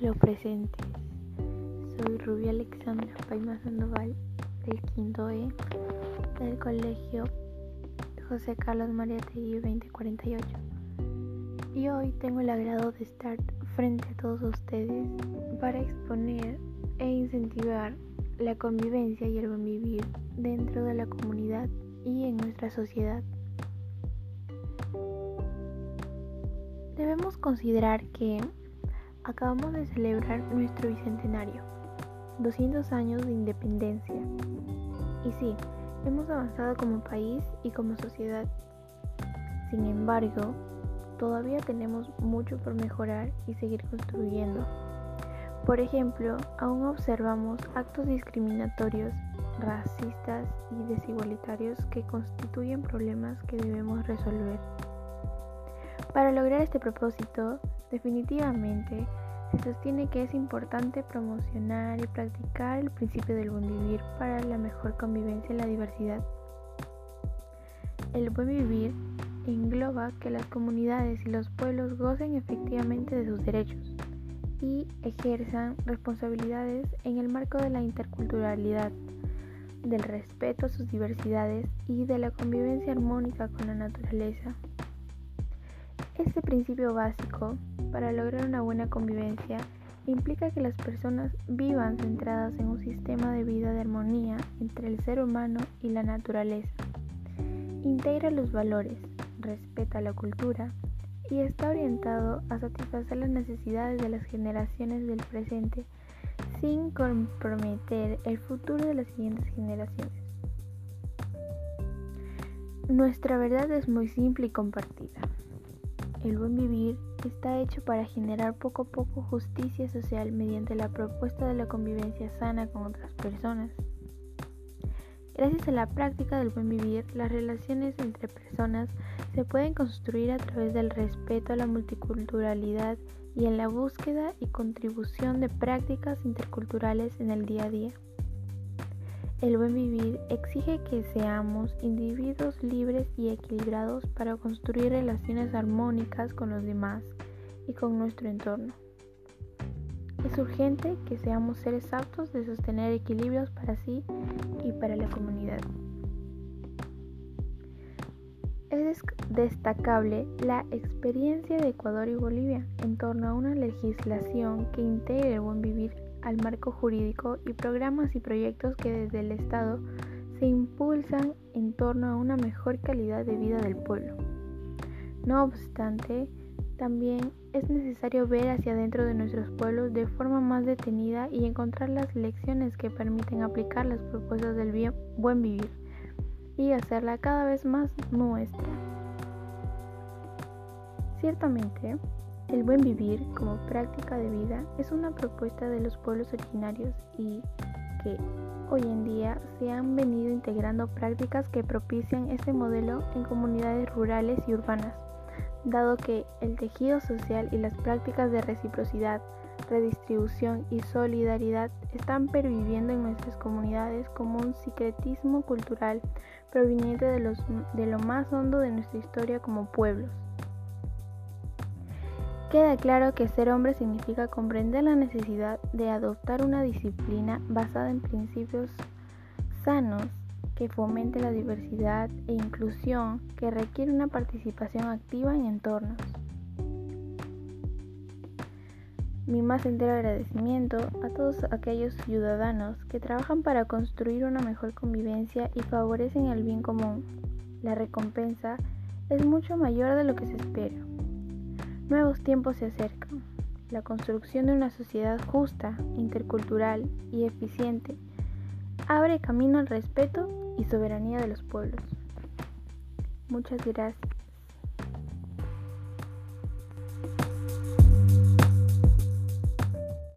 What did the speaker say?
lo presente. Soy Rubia Alexandra Paima Sandoval del quinto E del colegio José Carlos María Tegui 2048. Y hoy tengo el agrado de estar frente a todos ustedes para exponer e incentivar la convivencia y el buen vivir dentro de la comunidad y en nuestra sociedad. Debemos considerar que acabamos de celebrar nuestro bicentenario, 200 años de independencia. Y sí, hemos avanzado como país y como sociedad. Sin embargo, todavía tenemos mucho por mejorar y seguir construyendo. Por ejemplo, aún observamos actos discriminatorios, racistas y desigualitarios que constituyen problemas que debemos resolver. Para lograr este propósito, definitivamente se sostiene que es importante promocionar y practicar el principio del buen vivir para la mejor convivencia en la diversidad. El buen vivir engloba que las comunidades y los pueblos gocen efectivamente de sus derechos y ejerzan responsabilidades en el marco de la interculturalidad, del respeto a sus diversidades y de la convivencia armónica con la naturaleza. Este principio básico para lograr una buena convivencia implica que las personas vivan centradas en un sistema de vida de armonía entre el ser humano y la naturaleza. Integra los valores, respeta la cultura y está orientado a satisfacer las necesidades de las generaciones del presente sin comprometer el futuro de las siguientes generaciones. Nuestra verdad es muy simple y compartida. El buen vivir está hecho para generar poco a poco justicia social mediante la propuesta de la convivencia sana con otras personas. Gracias a la práctica del buen vivir, las relaciones entre personas se pueden construir a través del respeto a la multiculturalidad y en la búsqueda y contribución de prácticas interculturales en el día a día. El buen vivir exige que seamos individuos libres y equilibrados para construir relaciones armónicas con los demás y con nuestro entorno. Es urgente que seamos seres aptos de sostener equilibrios para sí y para la comunidad. Es destacable la experiencia de Ecuador y Bolivia en torno a una legislación que integre el buen vivir al marco jurídico y programas y proyectos que desde el Estado se impulsan en torno a una mejor calidad de vida del pueblo. No obstante, también es necesario ver hacia adentro de nuestros pueblos de forma más detenida y encontrar las lecciones que permiten aplicar las propuestas del buen vivir y hacerla cada vez más nuestra. Ciertamente, el buen vivir como práctica de vida es una propuesta de los pueblos originarios y que hoy en día se han venido integrando prácticas que propician este modelo en comunidades rurales y urbanas, dado que el tejido social y las prácticas de reciprocidad, redistribución y solidaridad están perviviendo en nuestras comunidades como un secretismo cultural proveniente de, de lo más hondo de nuestra historia como pueblos. Queda claro que ser hombre significa comprender la necesidad de adoptar una disciplina basada en principios sanos que fomente la diversidad e inclusión que requiere una participación activa en entornos. Mi más entero agradecimiento a todos aquellos ciudadanos que trabajan para construir una mejor convivencia y favorecen el bien común. La recompensa es mucho mayor de lo que se espera. Nuevos tiempos se acercan. La construcción de una sociedad justa, intercultural y eficiente abre camino al respeto y soberanía de los pueblos. Muchas gracias.